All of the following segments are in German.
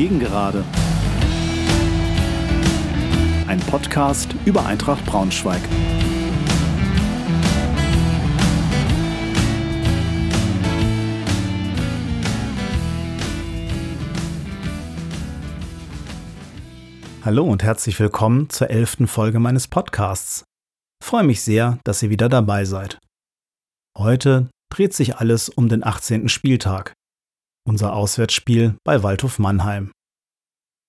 Gegengerade. Ein Podcast über Eintracht Braunschweig. Hallo und herzlich willkommen zur elften Folge meines Podcasts. Freue mich sehr, dass ihr wieder dabei seid. Heute dreht sich alles um den 18. Spieltag unser Auswärtsspiel bei Waldhof Mannheim.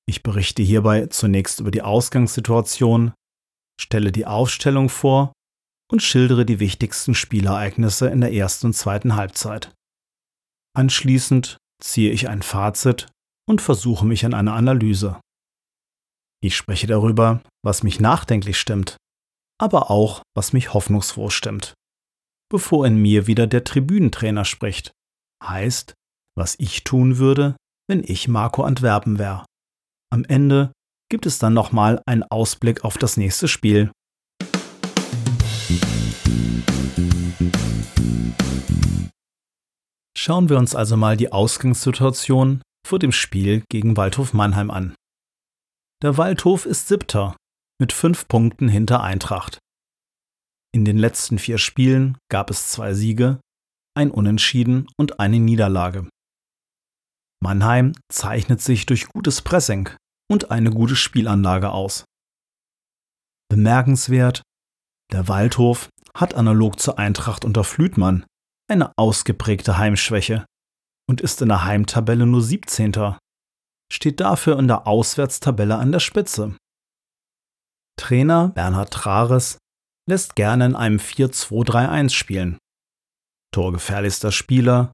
Ich berichte hierbei zunächst über die Ausgangssituation, stelle die Aufstellung vor und schildere die wichtigsten Spielereignisse in der ersten und zweiten Halbzeit. Anschließend ziehe ich ein Fazit und versuche mich an einer Analyse. Ich spreche darüber, was mich nachdenklich stimmt, aber auch, was mich hoffnungsfroh stimmt. Bevor in mir wieder der Tribünentrainer spricht, heißt, was ich tun würde, wenn ich Marco Antwerpen wäre. Am Ende gibt es dann nochmal einen Ausblick auf das nächste Spiel. Schauen wir uns also mal die Ausgangssituation vor dem Spiel gegen Waldhof Mannheim an. Der Waldhof ist siebter mit fünf Punkten hinter Eintracht. In den letzten vier Spielen gab es zwei Siege, ein Unentschieden und eine Niederlage. Mannheim zeichnet sich durch gutes Pressing und eine gute Spielanlage aus. Bemerkenswert, der Waldhof hat analog zur Eintracht unter Flütmann eine ausgeprägte Heimschwäche und ist in der Heimtabelle nur 17. steht dafür in der Auswärtstabelle an der Spitze. Trainer Bernhard Trares lässt gerne in einem 4-2-3-1 spielen. Torgefährlichster Spieler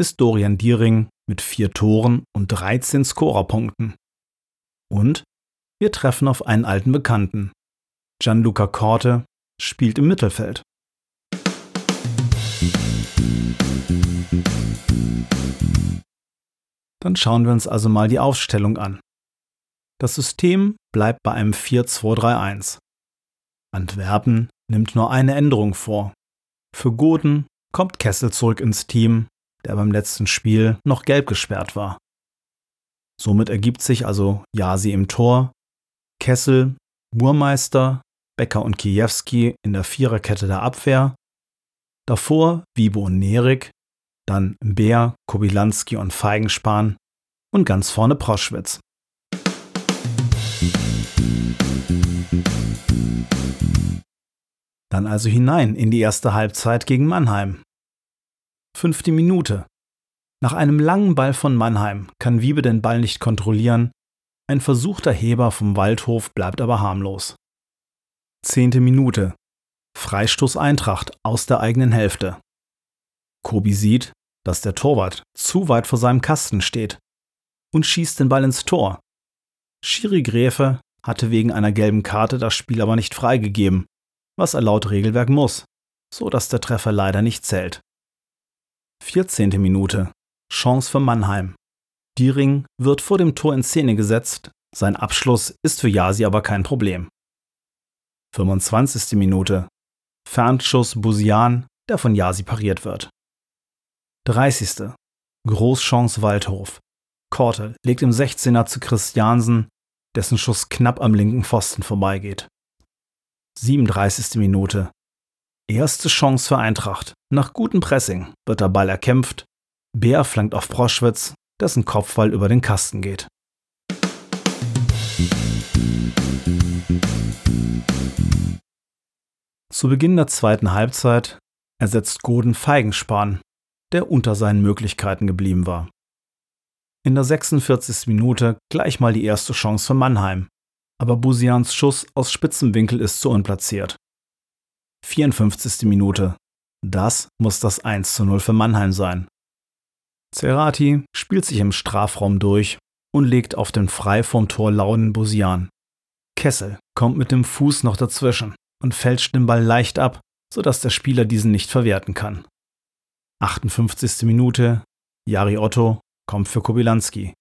ist Dorian Diering mit vier Toren und 13 Scorerpunkten. Und wir treffen auf einen alten Bekannten. Gianluca Corte spielt im Mittelfeld. Dann schauen wir uns also mal die Aufstellung an. Das System bleibt bei einem 4-2-3-1. Antwerpen nimmt nur eine Änderung vor. Für Goden kommt Kessel zurück ins Team der beim letzten Spiel noch gelb gesperrt war. Somit ergibt sich also Jasi im Tor, Kessel, Burmeister, Becker und Kijewski in der Viererkette der Abwehr, davor Wibo und Nerik, dann Bär, Kobilanski und Feigenspan und ganz vorne Proschwitz. Dann also hinein in die erste Halbzeit gegen Mannheim. Fünfte Minute. Nach einem langen Ball von Mannheim kann Wiebe den Ball nicht kontrollieren. Ein versuchter Heber vom Waldhof bleibt aber harmlos. Zehnte Minute. Freistoß Eintracht aus der eigenen Hälfte. Kobi sieht, dass der Torwart zu weit vor seinem Kasten steht und schießt den Ball ins Tor. Schiri Gräfe hatte wegen einer gelben Karte das Spiel aber nicht freigegeben, was er laut Regelwerk muss, so dass der Treffer leider nicht zählt. 14. Minute. Chance für Mannheim. Diering wird vor dem Tor in Szene gesetzt, sein Abschluss ist für Jasi aber kein Problem. 25. Minute. Fernschuss Busian, der von Jasi pariert wird. 30. Großchance Waldhof. Korte legt im 16er zu Christiansen, dessen Schuss knapp am linken Pfosten vorbeigeht. 37. Minute. Erste Chance für Eintracht. Nach gutem Pressing wird der Ball erkämpft. Bär flankt auf Proschwitz, dessen Kopfball über den Kasten geht. Zu Beginn der zweiten Halbzeit ersetzt Goden Feigenspan, der unter seinen Möglichkeiten geblieben war. In der 46. Minute gleich mal die erste Chance für Mannheim, aber Busians Schuss aus spitzem Winkel ist zu unplatziert. 54. Minute. Das muss das 1 zu 0 für Mannheim sein. Cerati spielt sich im Strafraum durch und legt auf den frei vom Tor launen Busian. Kessel kommt mit dem Fuß noch dazwischen und fälscht den Ball leicht ab, sodass der Spieler diesen nicht verwerten kann. 58. Minute. Jari Otto kommt für Kobilanski.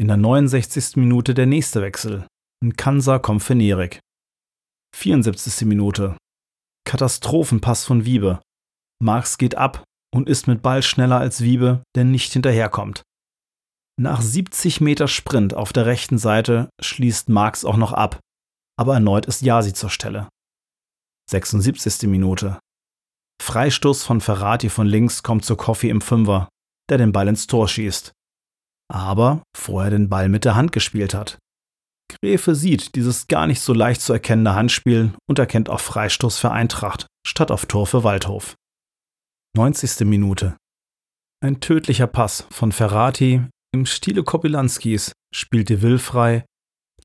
In der 69. Minute der nächste Wechsel. Nkansa kommt für Nerik. 74. Minute. Katastrophenpass von Wiebe. Marx geht ab und ist mit Ball schneller als Wiebe, der nicht hinterherkommt. Nach 70 Meter Sprint auf der rechten Seite schließt Marx auch noch ab, aber erneut ist Yasi zur Stelle. 76. Minute. Freistoß von Ferrati von links kommt zu Coffee im Fünfer, der den Ball ins Tor schießt. Aber vorher den Ball mit der Hand gespielt hat. Gräfe sieht dieses gar nicht so leicht zu erkennende Handspiel und erkennt auf Freistoß für Eintracht statt auf Tor für Waldhof. 90. Minute. Ein tödlicher Pass von Ferrati im Stile Kopilanskis spielt De Will frei,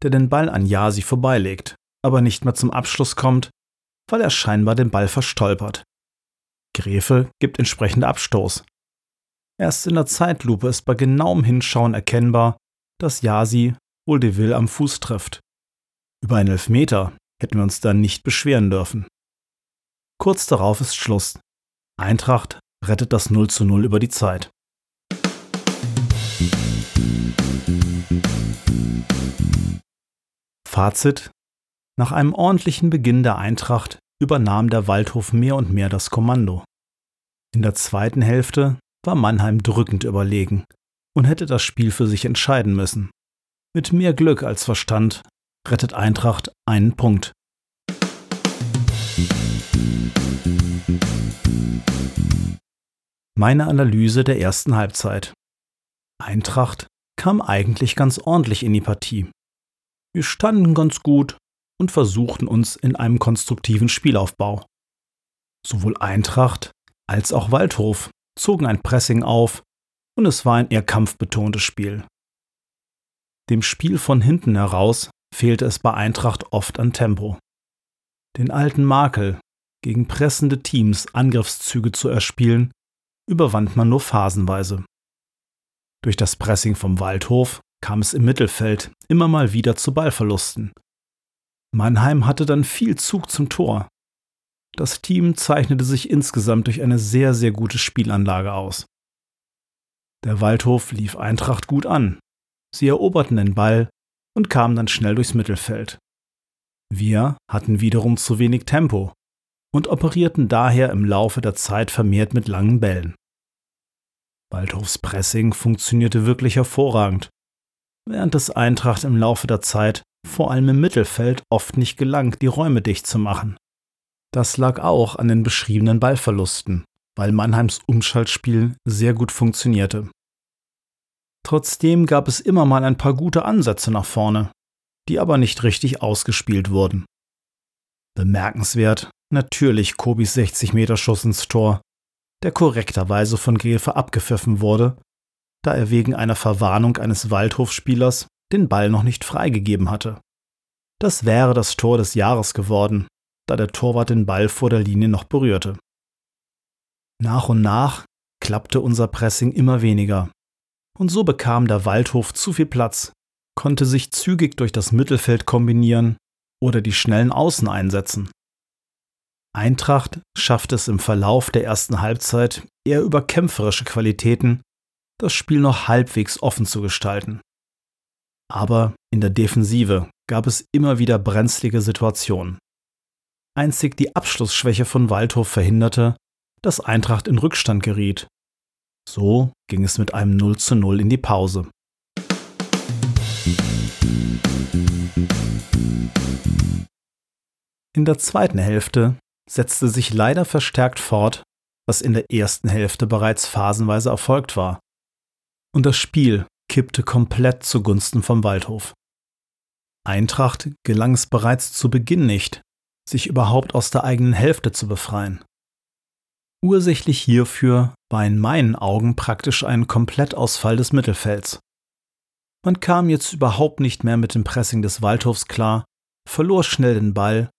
der den Ball an Jasi vorbeilegt, aber nicht mehr zum Abschluss kommt, weil er scheinbar den Ball verstolpert. Gräfe gibt entsprechend Abstoß. Erst in der Zeitlupe ist bei genauem Hinschauen erkennbar, dass Jasi wohl De Will am Fuß trifft. Über einen Elfmeter hätten wir uns dann nicht beschweren dürfen. Kurz darauf ist Schluss. Eintracht rettet das 0 zu 0 über die Zeit. Fazit Nach einem ordentlichen Beginn der Eintracht übernahm der Waldhof mehr und mehr das Kommando. In der zweiten Hälfte war Mannheim drückend überlegen und hätte das Spiel für sich entscheiden müssen. Mit mehr Glück als Verstand rettet Eintracht einen Punkt. Meine Analyse der ersten Halbzeit. Eintracht kam eigentlich ganz ordentlich in die Partie. Wir standen ganz gut und versuchten uns in einem konstruktiven Spielaufbau. Sowohl Eintracht als auch Waldhof zogen ein Pressing auf und es war ein eher kampfbetontes Spiel. Dem Spiel von hinten heraus fehlte es bei Eintracht oft an Tempo. Den alten Makel, gegen pressende Teams Angriffszüge zu erspielen, überwand man nur phasenweise. Durch das Pressing vom Waldhof kam es im Mittelfeld immer mal wieder zu Ballverlusten. Mannheim hatte dann viel Zug zum Tor. Das Team zeichnete sich insgesamt durch eine sehr, sehr gute Spielanlage aus. Der Waldhof lief Eintracht gut an. Sie eroberten den Ball und kamen dann schnell durchs Mittelfeld. Wir hatten wiederum zu wenig Tempo und operierten daher im Laufe der Zeit vermehrt mit langen Bällen. Waldhofs Pressing funktionierte wirklich hervorragend, während es Eintracht im Laufe der Zeit vor allem im Mittelfeld oft nicht gelang, die Räume dicht zu machen. Das lag auch an den beschriebenen Ballverlusten, weil Mannheims Umschaltspiel sehr gut funktionierte. Trotzdem gab es immer mal ein paar gute Ansätze nach vorne, die aber nicht richtig ausgespielt wurden. Bemerkenswert natürlich Kobis 60 Meter Schuss ins Tor, der korrekterweise von Gräfe abgepfiffen wurde, da er wegen einer Verwarnung eines Waldhofspielers den Ball noch nicht freigegeben hatte. Das wäre das Tor des Jahres geworden, da der Torwart den Ball vor der Linie noch berührte. Nach und nach klappte unser Pressing immer weniger, und so bekam der Waldhof zu viel Platz, konnte sich zügig durch das Mittelfeld kombinieren oder die schnellen Außen einsetzen. Eintracht schaffte es im Verlauf der ersten Halbzeit eher über kämpferische Qualitäten, das Spiel noch halbwegs offen zu gestalten. Aber in der Defensive gab es immer wieder brenzlige Situationen. Einzig die Abschlussschwäche von Waldhof verhinderte, dass Eintracht in Rückstand geriet. So ging es mit einem 0 zu 0 in die Pause. In der zweiten Hälfte setzte sich leider verstärkt fort, was in der ersten Hälfte bereits phasenweise erfolgt war. Und das Spiel kippte komplett zugunsten vom Waldhof. Eintracht gelang es bereits zu Beginn nicht, sich überhaupt aus der eigenen Hälfte zu befreien. Ursächlich hierfür war in meinen Augen praktisch ein Komplettausfall des Mittelfelds. Man kam jetzt überhaupt nicht mehr mit dem Pressing des Waldhofs klar, verlor schnell den Ball,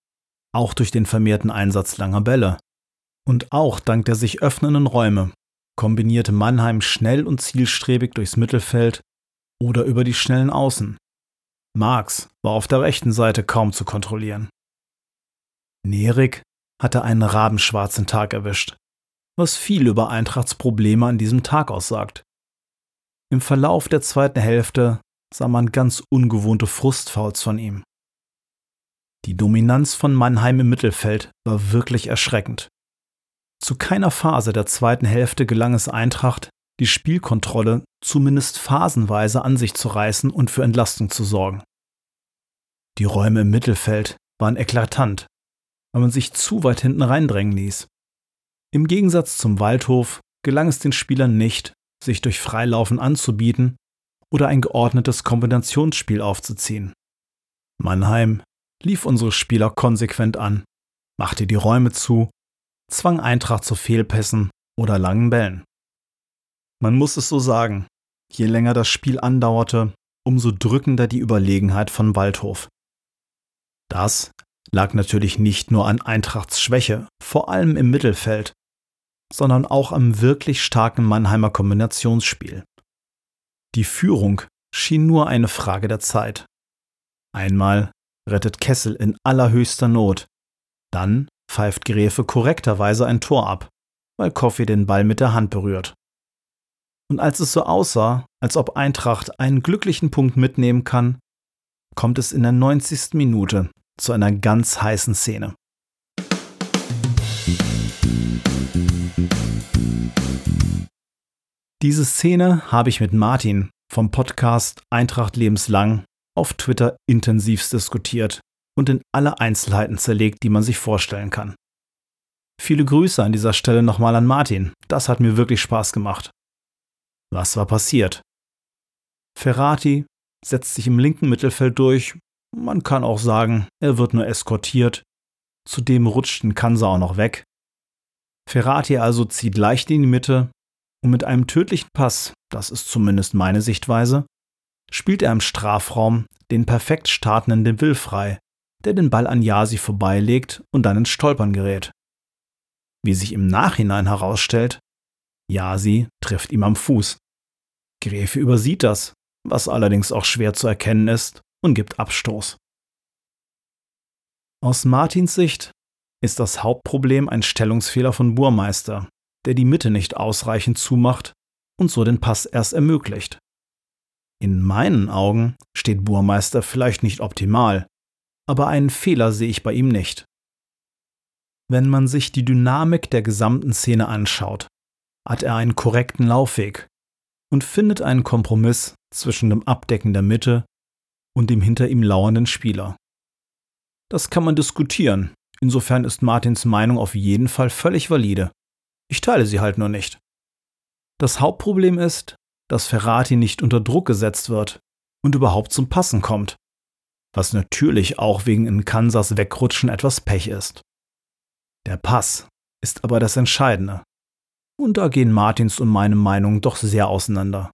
auch durch den vermehrten Einsatz langer Bälle. Und auch dank der sich öffnenden Räume kombinierte Mannheim schnell und zielstrebig durchs Mittelfeld oder über die schnellen Außen. Marx war auf der rechten Seite kaum zu kontrollieren. Nerik hatte einen rabenschwarzen Tag erwischt, was viel über Eintrachts Probleme an diesem Tag aussagt. Im Verlauf der zweiten Hälfte sah man ganz ungewohnte Frustfouls von ihm. Die Dominanz von Mannheim im Mittelfeld war wirklich erschreckend. Zu keiner Phase der zweiten Hälfte gelang es Eintracht, die Spielkontrolle zumindest phasenweise an sich zu reißen und für Entlastung zu sorgen. Die Räume im Mittelfeld waren eklatant, weil man sich zu weit hinten reindrängen ließ. Im Gegensatz zum Waldhof gelang es den Spielern nicht, sich durch Freilaufen anzubieten oder ein geordnetes Kombinationsspiel aufzuziehen. Mannheim lief unsere Spieler konsequent an, machte die Räume zu, zwang Eintracht zu Fehlpässen oder langen Bällen. Man muss es so sagen, je länger das Spiel andauerte, umso drückender die Überlegenheit von Waldhof. Das lag natürlich nicht nur an Eintrachts Schwäche, vor allem im Mittelfeld, sondern auch am wirklich starken Mannheimer Kombinationsspiel. Die Führung schien nur eine Frage der Zeit. Einmal rettet Kessel in allerhöchster Not, dann pfeift Gräfe korrekterweise ein Tor ab, weil Koffi den Ball mit der Hand berührt. Und als es so aussah, als ob Eintracht einen glücklichen Punkt mitnehmen kann, kommt es in der 90. Minute zu einer ganz heißen Szene. Diese Szene habe ich mit Martin vom Podcast Eintracht lebenslang auf Twitter intensivst diskutiert und in alle Einzelheiten zerlegt, die man sich vorstellen kann. Viele Grüße an dieser Stelle nochmal an Martin. Das hat mir wirklich Spaß gemacht. Was war passiert? Ferrati setzt sich im linken Mittelfeld durch. Man kann auch sagen, er wird nur eskortiert. Zudem rutscht ein Kansa auch noch weg. Ferrati also zieht leicht in die Mitte, und mit einem tödlichen Pass, das ist zumindest meine Sichtweise, spielt er im Strafraum den perfekt startenden De Will frei, der den Ball an Yasi vorbeilegt und dann ins Stolpern gerät. Wie sich im Nachhinein herausstellt, Yasi trifft ihm am Fuß. Gräfe übersieht das, was allerdings auch schwer zu erkennen ist, und gibt Abstoß. Aus Martins Sicht ist das Hauptproblem ein Stellungsfehler von Burmeister, der die Mitte nicht ausreichend zumacht und so den Pass erst ermöglicht. In meinen Augen steht Burmeister vielleicht nicht optimal, aber einen Fehler sehe ich bei ihm nicht. Wenn man sich die Dynamik der gesamten Szene anschaut, hat er einen korrekten Laufweg und findet einen Kompromiss zwischen dem Abdecken der Mitte und dem hinter ihm lauernden Spieler. Das kann man diskutieren, insofern ist Martins Meinung auf jeden Fall völlig valide. Ich teile sie halt nur nicht. Das Hauptproblem ist, dass Ferrati nicht unter Druck gesetzt wird und überhaupt zum Passen kommt, was natürlich auch wegen in Kansas Wegrutschen etwas Pech ist. Der Pass ist aber das Entscheidende. Und da gehen Martins und meine Meinungen doch sehr auseinander.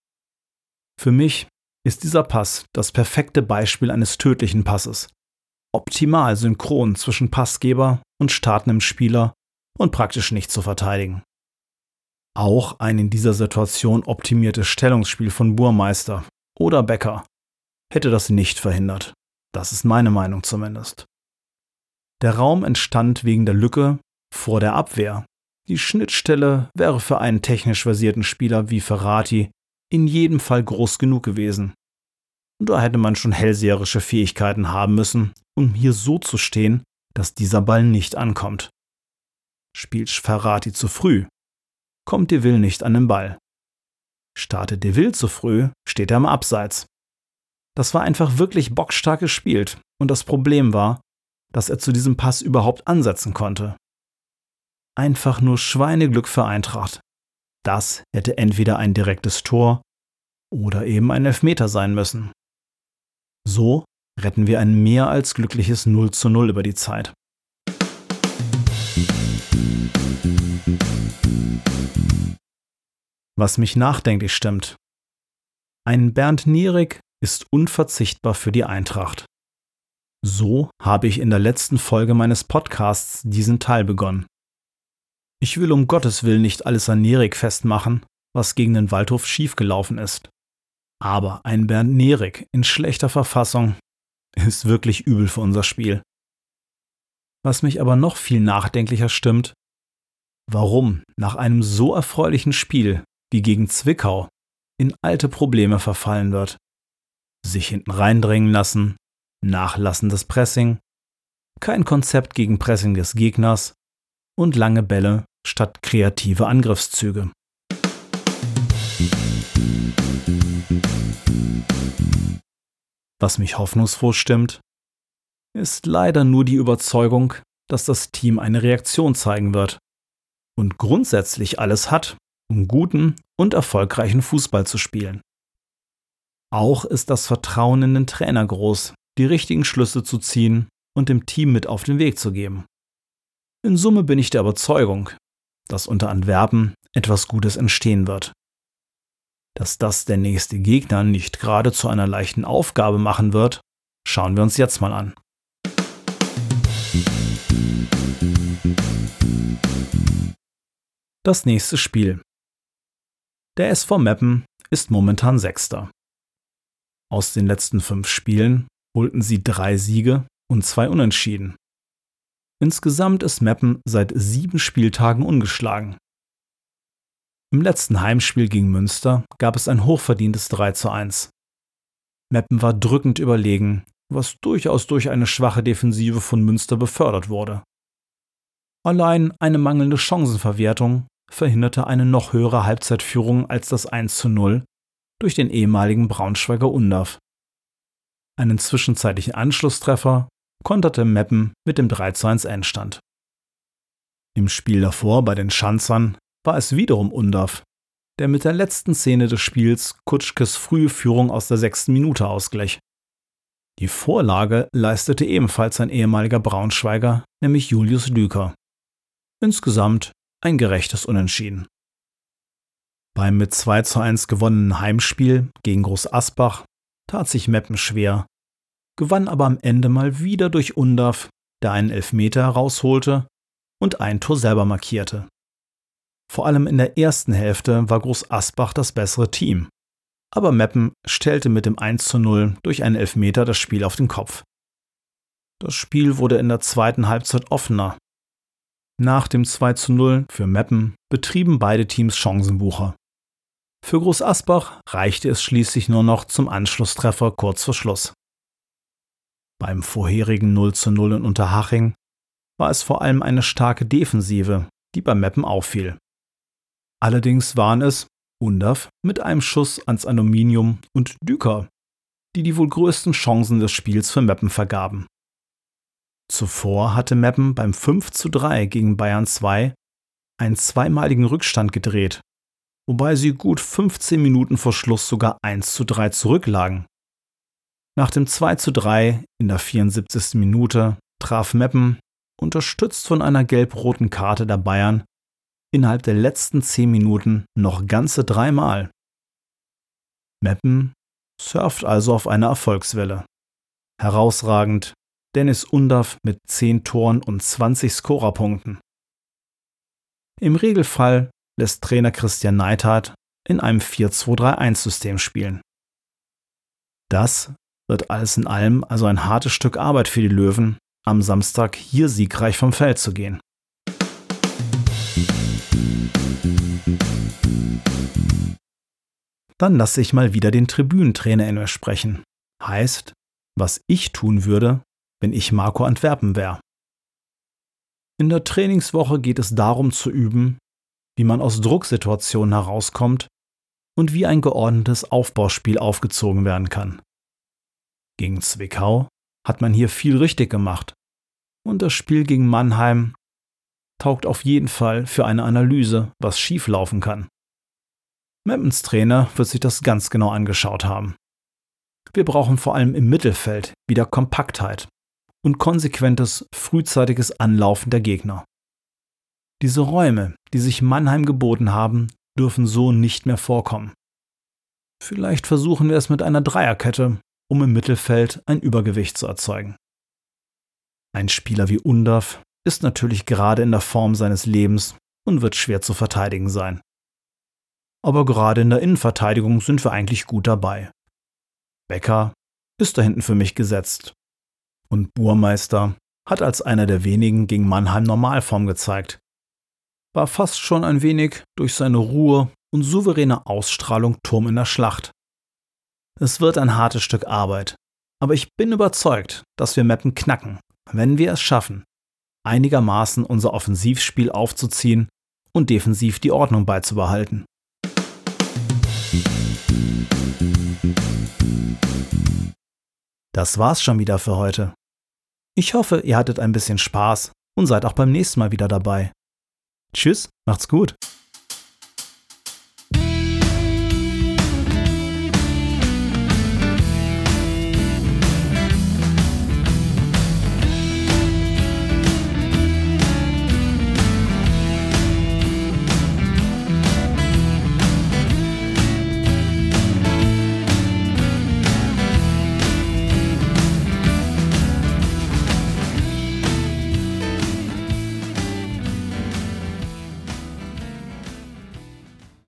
Für mich ist dieser Pass das perfekte Beispiel eines tödlichen Passes. Optimal synchron zwischen Passgeber und startendem Spieler und praktisch nicht zu verteidigen. Auch ein in dieser Situation optimiertes Stellungsspiel von Burmeister oder Becker hätte das nicht verhindert. Das ist meine Meinung zumindest. Der Raum entstand wegen der Lücke vor der Abwehr. Die Schnittstelle wäre für einen technisch versierten Spieler wie Ferrati in jedem Fall groß genug gewesen. Und da hätte man schon hellseherische Fähigkeiten haben müssen, um hier so zu stehen, dass dieser Ball nicht ankommt. Spielt Ferrati zu früh, kommt De Will nicht an den Ball. Startet De Will zu früh, steht er im Abseits. Das war einfach wirklich bockstark gespielt und das Problem war, dass er zu diesem Pass überhaupt ansetzen konnte. Einfach nur Schweineglück für Eintracht. Das hätte entweder ein direktes Tor oder eben ein Elfmeter sein müssen. So retten wir ein mehr als glückliches 0 zu 0 über die Zeit. Was mich nachdenklich stimmt. Ein Bernd Nierig ist unverzichtbar für die Eintracht. So habe ich in der letzten Folge meines Podcasts diesen Teil begonnen. Ich will um Gottes Willen nicht alles an Nierig festmachen, was gegen den Waldhof schiefgelaufen ist. Aber ein Bernd Nierig in schlechter Verfassung ist wirklich übel für unser Spiel. Was mich aber noch viel nachdenklicher stimmt, warum nach einem so erfreulichen Spiel wie gegen Zwickau in alte Probleme verfallen wird. Sich hinten reindrängen lassen, nachlassendes Pressing, kein Konzept gegen Pressing des Gegners und lange Bälle statt kreative Angriffszüge. Was mich hoffnungsfroh stimmt, ist leider nur die Überzeugung, dass das Team eine Reaktion zeigen wird und grundsätzlich alles hat, um guten und erfolgreichen Fußball zu spielen. Auch ist das Vertrauen in den Trainer groß, die richtigen Schlüsse zu ziehen und dem Team mit auf den Weg zu geben. In Summe bin ich der Überzeugung, dass unter Antwerpen etwas Gutes entstehen wird. Dass das der nächste Gegner nicht gerade zu einer leichten Aufgabe machen wird, schauen wir uns jetzt mal an. Das nächste Spiel. Der SV Meppen ist momentan Sechster. Aus den letzten fünf Spielen holten sie drei Siege und zwei Unentschieden. Insgesamt ist Meppen seit sieben Spieltagen ungeschlagen. Im letzten Heimspiel gegen Münster gab es ein hochverdientes 3 zu 1. Meppen war drückend überlegen, was durchaus durch eine schwache Defensive von Münster befördert wurde. Allein eine mangelnde Chancenverwertung verhinderte eine noch höhere Halbzeitführung als das 1 zu 0 durch den ehemaligen Braunschweiger Undav. Einen zwischenzeitlichen Anschlusstreffer konterte Meppen mit dem 3 zu 1 Endstand. Im Spiel davor bei den Schanzern war es wiederum Undav, der mit der letzten Szene des Spiels Kutschkes frühe Führung aus der sechsten Minute ausglich. Die Vorlage leistete ebenfalls ein ehemaliger Braunschweiger, nämlich Julius Lüker. Insgesamt ein gerechtes Unentschieden. Beim mit 2 zu 1 gewonnenen Heimspiel gegen Groß Asbach tat sich Meppen schwer, gewann aber am Ende mal wieder durch Undav, der einen Elfmeter herausholte und ein Tor selber markierte. Vor allem in der ersten Hälfte war Groß Asbach das bessere Team, aber Meppen stellte mit dem 1 zu 0 durch einen Elfmeter das Spiel auf den Kopf. Das Spiel wurde in der zweiten Halbzeit offener. Nach dem 2 zu 0 für Meppen betrieben beide Teams Chancenbucher. Für Groß Asbach reichte es schließlich nur noch zum Anschlusstreffer kurz vor Schluss. Beim vorherigen 0 zu 0 in Unterhaching war es vor allem eine starke Defensive, die bei Meppen auffiel. Allerdings waren es Undav mit einem Schuss ans Aluminium und Düker, die die wohl größten Chancen des Spiels für Meppen vergaben. Zuvor hatte Meppen beim 5 zu 3 gegen Bayern 2 einen zweimaligen Rückstand gedreht, wobei sie gut 15 Minuten vor Schluss sogar 1 zu 3 zurücklagen. Nach dem 2 zu 3 in der 74. Minute traf Meppen, unterstützt von einer gelb-roten Karte der Bayern, innerhalb der letzten 10 Minuten noch ganze dreimal. Meppen surft also auf einer Erfolgswelle. Herausragend Dennis Undav mit 10 Toren und 20 Scorerpunkten. Im Regelfall lässt Trainer Christian Neithardt in einem 4-2-3-1-System spielen. Das wird alles in allem also ein hartes Stück Arbeit für die Löwen, am Samstag hier siegreich vom Feld zu gehen. Dann lasse ich mal wieder den Tribünentrainer in mir sprechen. Heißt, was ich tun würde, wenn ich Marco Antwerpen wäre. In der Trainingswoche geht es darum zu üben, wie man aus Drucksituationen herauskommt und wie ein geordnetes Aufbauspiel aufgezogen werden kann. Gegen Zwickau hat man hier viel richtig gemacht. Und das Spiel gegen Mannheim taugt auf jeden Fall für eine Analyse, was schieflaufen kann. Meppens Trainer wird sich das ganz genau angeschaut haben. Wir brauchen vor allem im Mittelfeld wieder Kompaktheit und konsequentes, frühzeitiges Anlaufen der Gegner. Diese Räume, die sich Mannheim geboten haben, dürfen so nicht mehr vorkommen. Vielleicht versuchen wir es mit einer Dreierkette um im Mittelfeld ein Übergewicht zu erzeugen. Ein Spieler wie Undav ist natürlich gerade in der Form seines Lebens und wird schwer zu verteidigen sein. Aber gerade in der Innenverteidigung sind wir eigentlich gut dabei. Becker ist da hinten für mich gesetzt. Und Burmeister hat als einer der wenigen gegen Mannheim Normalform gezeigt. War fast schon ein wenig durch seine Ruhe und souveräne Ausstrahlung Turm in der Schlacht. Es wird ein hartes Stück Arbeit, aber ich bin überzeugt, dass wir Mappen knacken, wenn wir es schaffen, einigermaßen unser Offensivspiel aufzuziehen und defensiv die Ordnung beizubehalten. Das war's schon wieder für heute. Ich hoffe, ihr hattet ein bisschen Spaß und seid auch beim nächsten Mal wieder dabei. Tschüss, macht's gut.